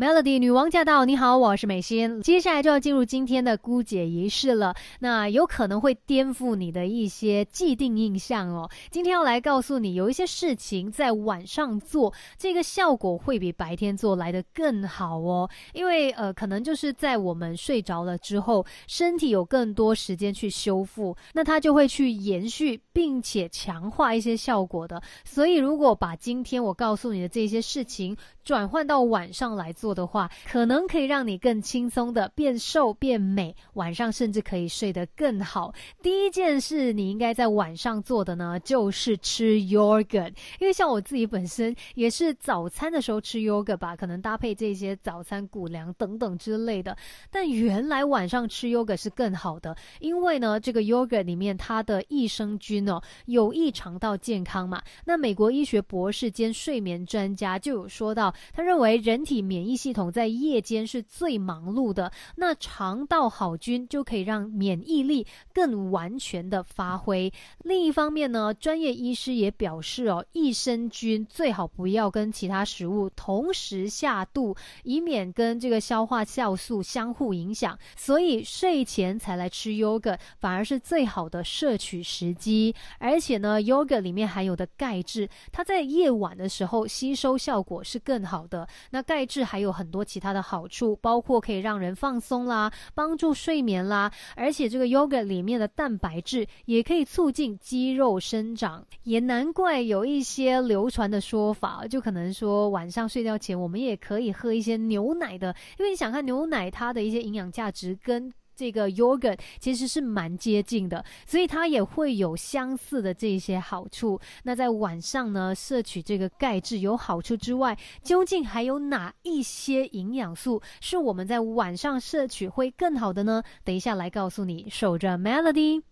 Melody 女王驾到！你好，我是美心。接下来就要进入今天的姑姐仪式了，那有可能会颠覆你的一些既定印象哦。今天要来告诉你，有一些事情在晚上做，这个效果会比白天做来的更好哦。因为呃，可能就是在我们睡着了之后，身体有更多时间去修复，那它就会去延续并且强化一些效果的。所以，如果把今天我告诉你的这些事情转换到晚上来做，的话，可能可以让你更轻松的变瘦变美，晚上甚至可以睡得更好。第一件事你应该在晚上做的呢，就是吃 yogurt。因为像我自己本身也是早餐的时候吃 yogurt 吧，可能搭配这些早餐谷粮等等之类的。但原来晚上吃 yogurt 是更好的，因为呢，这个 yogurt 里面它的益生菌哦，有益肠道健康嘛。那美国医学博士兼睡眠专家就有说到，他认为人体免疫。系统在夜间是最忙碌的，那肠道好菌就可以让免疫力更完全的发挥。另一方面呢，专业医师也表示哦，益生菌最好不要跟其他食物同时下肚，以免跟这个消化酵素相互影响。所以睡前才来吃 yogurt 反而是最好的摄取时机。而且呢，yogurt 里面含有的钙质，它在夜晚的时候吸收效果是更好的。那钙质还有。有很多其他的好处，包括可以让人放松啦，帮助睡眠啦，而且这个 yogurt 里面的蛋白质也可以促进肌肉生长，也难怪有一些流传的说法，就可能说晚上睡觉前我们也可以喝一些牛奶的，因为你想看牛奶它的一些营养价值跟。这个 yogurt 其实是蛮接近的，所以它也会有相似的这些好处。那在晚上呢，摄取这个钙质有好处之外，究竟还有哪一些营养素是我们在晚上摄取会更好的呢？等一下来告诉你，守着 melody。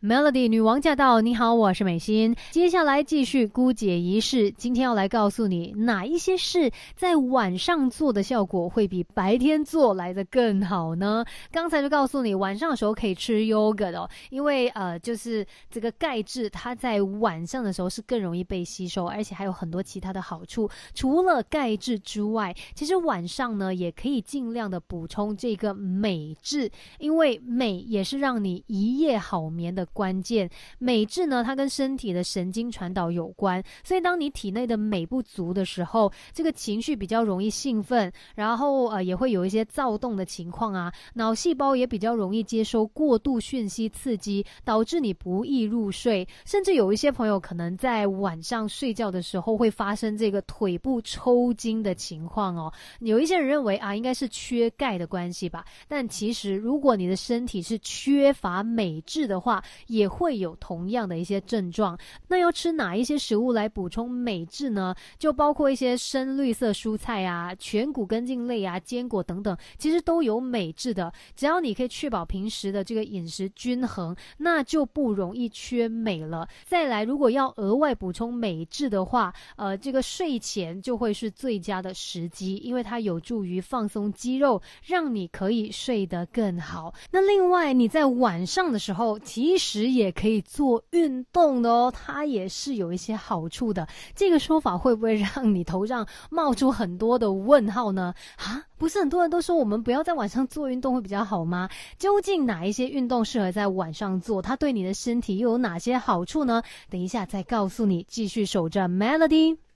Melody 女王驾到！你好，我是美心。接下来继续姑姐仪式。今天要来告诉你哪一些事在晚上做的效果会比白天做来的更好呢？刚才就告诉你，晚上的时候可以吃 yogurt 哦，因为呃，就是这个钙质它在晚上的时候是更容易被吸收，而且还有很多其他的好处。除了钙质之外，其实晚上呢也可以尽量的补充这个镁质，因为镁也是让你一夜好眠的。关键镁质呢，它跟身体的神经传导有关，所以当你体内的镁不足的时候，这个情绪比较容易兴奋，然后呃也会有一些躁动的情况啊，脑细胞也比较容易接收过度讯息刺激，导致你不易入睡，甚至有一些朋友可能在晚上睡觉的时候会发生这个腿部抽筋的情况哦。有一些人认为啊，应该是缺钙的关系吧，但其实如果你的身体是缺乏镁质的话，也会有同样的一些症状。那要吃哪一些食物来补充镁质呢？就包括一些深绿色蔬菜啊、全谷根茎类啊、坚果等等，其实都有镁质的。只要你可以确保平时的这个饮食均衡，那就不容易缺镁了。再来，如果要额外补充镁质的话，呃，这个睡前就会是最佳的时机，因为它有助于放松肌肉，让你可以睡得更好。那另外，你在晚上的时候，其实时也可以做运动的哦，它也是有一些好处的。这个说法会不会让你头上冒出很多的问号呢？啊，不是很多人都说我们不要在晚上做运动会比较好吗？究竟哪一些运动适合在晚上做？它对你的身体又有哪些好处呢？等一下再告诉你。继续守着 Melody。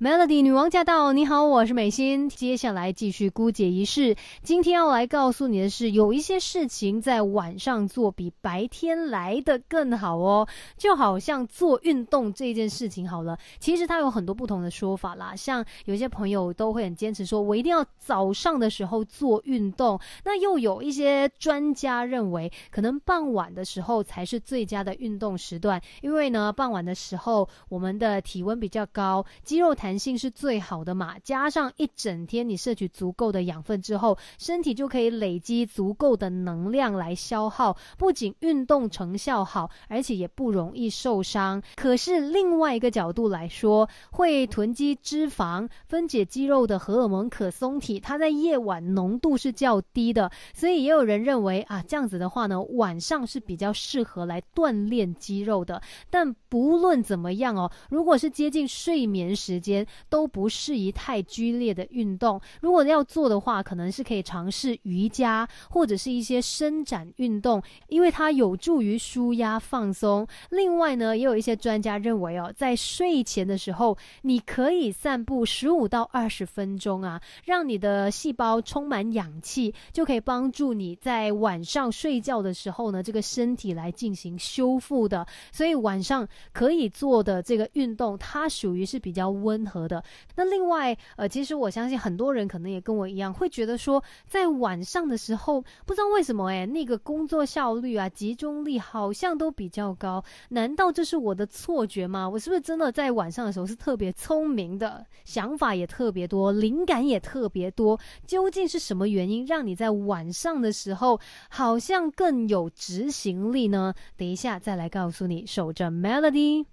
Melody 女王驾到！你好，我是美心。接下来继续姑姐仪式。今天要来告诉你的是，有一些事情在晚上做比白天来的更好哦。就好像做运动这件事情好了，其实它有很多不同的说法啦。像有些朋友都会很坚持说，我一定要早上的时候做运动。那又有一些专家认为，可能傍晚的时候才是最佳的运动时段，因为呢，傍晚的时候我们的体温比较高，肌肉弹。弹性是最好的嘛，加上一整天你摄取足够的养分之后，身体就可以累积足够的能量来消耗，不仅运动成效好，而且也不容易受伤。可是另外一个角度来说，会囤积脂肪、分解肌肉的荷尔蒙可松体，它在夜晚浓度是较低的，所以也有人认为啊，这样子的话呢，晚上是比较适合来锻炼肌肉的。但不论怎么样哦，如果是接近睡眠时间。都不适宜太剧烈的运动。如果要做的话，可能是可以尝试瑜伽或者是一些伸展运动，因为它有助于舒压放松。另外呢，也有一些专家认为哦，在睡前的时候，你可以散步十五到二十分钟啊，让你的细胞充满氧气，就可以帮助你在晚上睡觉的时候呢，这个身体来进行修复的。所以晚上可以做的这个运动，它属于是比较温和的。那另外，呃，其实我相信很多人可能也跟我一样，会觉得说，在晚上的时候，不知道为什么哎，那个工作效率啊、集中力好像都比较高。难道这是我的错觉吗？我是不是真的在晚上的时候是特别聪明的，想法也特别多，灵感也特别多？究竟是什么原因让你在晚上的时候好像更有执行力呢？等一下再来告诉你。守着 Melody。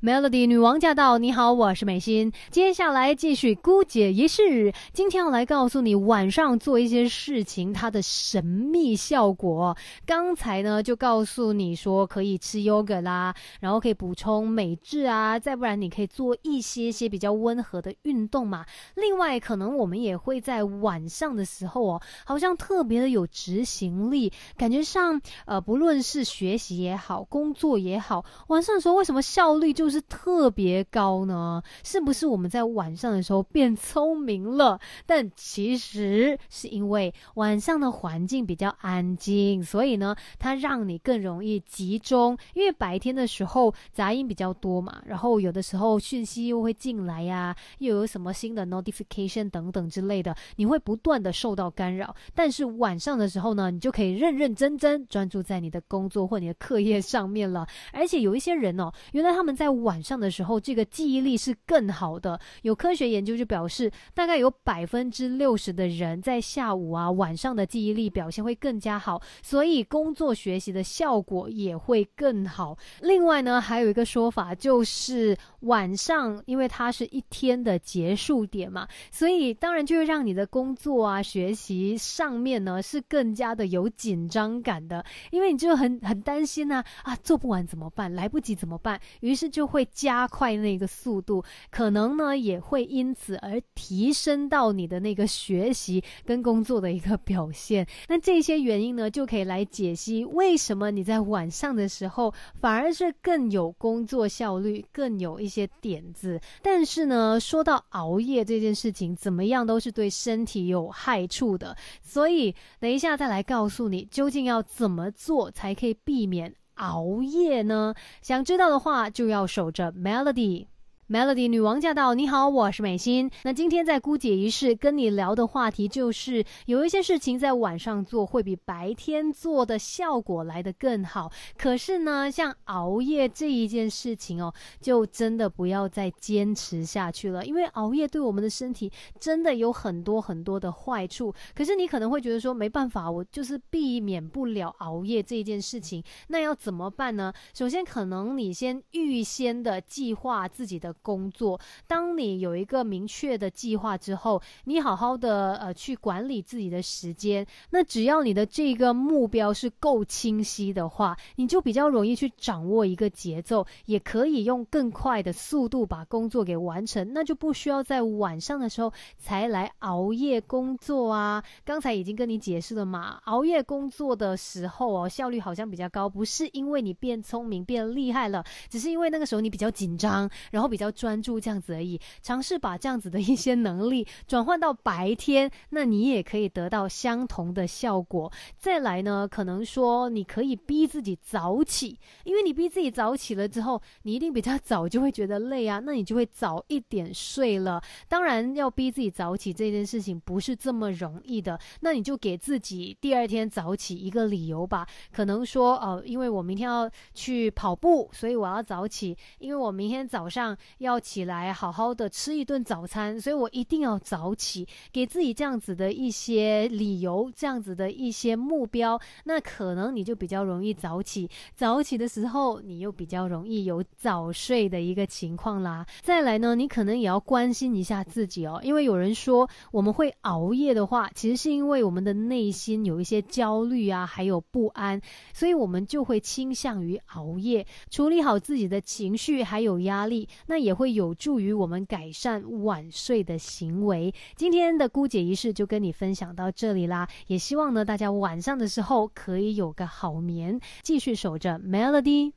Melody 女王驾到！你好，我是美心。接下来继续姑姐仪式。今天要来告诉你晚上做一些事情它的神秘效果。刚才呢就告诉你说可以吃 yogurt 啦，然后可以补充镁质啊，再不然你可以做一些些比较温和的运动嘛。另外，可能我们也会在晚上的时候哦，好像特别的有执行力，感觉上呃，不论是学习也好，工作也好，晚上的时候为什么效率就不是特别高呢？是不是我们在晚上的时候变聪明了？但其实是因为晚上的环境比较安静，所以呢，它让你更容易集中。因为白天的时候杂音比较多嘛，然后有的时候讯息又会进来呀，又有什么新的 notification 等等之类的，你会不断的受到干扰。但是晚上的时候呢，你就可以认认真真专注在你的工作或你的课业上面了。而且有一些人哦，原来他们在晚上的时候，这个记忆力是更好的。有科学研究就表示，大概有百分之六十的人在下午啊、晚上的记忆力表现会更加好，所以工作学习的效果也会更好。另外呢，还有一个说法就是，晚上因为它是一天的结束点嘛，所以当然就会让你的工作啊、学习上面呢是更加的有紧张感的，因为你就很很担心呢啊，做不完怎么办？来不及怎么办？于是就会加快那个速度，可能呢也会因此而提升到你的那个学习跟工作的一个表现。那这些原因呢，就可以来解析为什么你在晚上的时候反而是更有工作效率，更有一些点子。但是呢，说到熬夜这件事情，怎么样都是对身体有害处的。所以等一下再来告诉你，究竟要怎么做才可以避免。熬夜呢？想知道的话，就要守着 Melody。Melody 女王驾到！你好，我是美心。那今天在姑姐仪式跟你聊的话题就是，有一些事情在晚上做会比白天做的效果来得更好。可是呢，像熬夜这一件事情哦，就真的不要再坚持下去了，因为熬夜对我们的身体真的有很多很多的坏处。可是你可能会觉得说，没办法，我就是避免不了熬夜这一件事情，那要怎么办呢？首先，可能你先预先的计划自己的。工作，当你有一个明确的计划之后，你好好的呃去管理自己的时间，那只要你的这个目标是够清晰的话，你就比较容易去掌握一个节奏，也可以用更快的速度把工作给完成，那就不需要在晚上的时候才来熬夜工作啊。刚才已经跟你解释了嘛，熬夜工作的时候哦，效率好像比较高，不是因为你变聪明变厉害了，只是因为那个时候你比较紧张，然后比较。专注这样子而已，尝试把这样子的一些能力 转换到白天，那你也可以得到相同的效果。再来呢，可能说你可以逼自己早起，因为你逼自己早起了之后，你一定比较早就会觉得累啊，那你就会早一点睡了。当然，要逼自己早起这件事情不是这么容易的，那你就给自己第二天早起一个理由吧。可能说，哦，因为我明天要去跑步，所以我要早起，因为我明天早上。要起来好好的吃一顿早餐，所以我一定要早起，给自己这样子的一些理由，这样子的一些目标，那可能你就比较容易早起。早起的时候，你又比较容易有早睡的一个情况啦。再来呢，你可能也要关心一下自己哦，因为有人说我们会熬夜的话，其实是因为我们的内心有一些焦虑啊，还有不安，所以我们就会倾向于熬夜，处理好自己的情绪还有压力，那也。也会有助于我们改善晚睡的行为。今天的姑姐仪式就跟你分享到这里啦，也希望呢大家晚上的时候可以有个好眠，继续守着 Melody。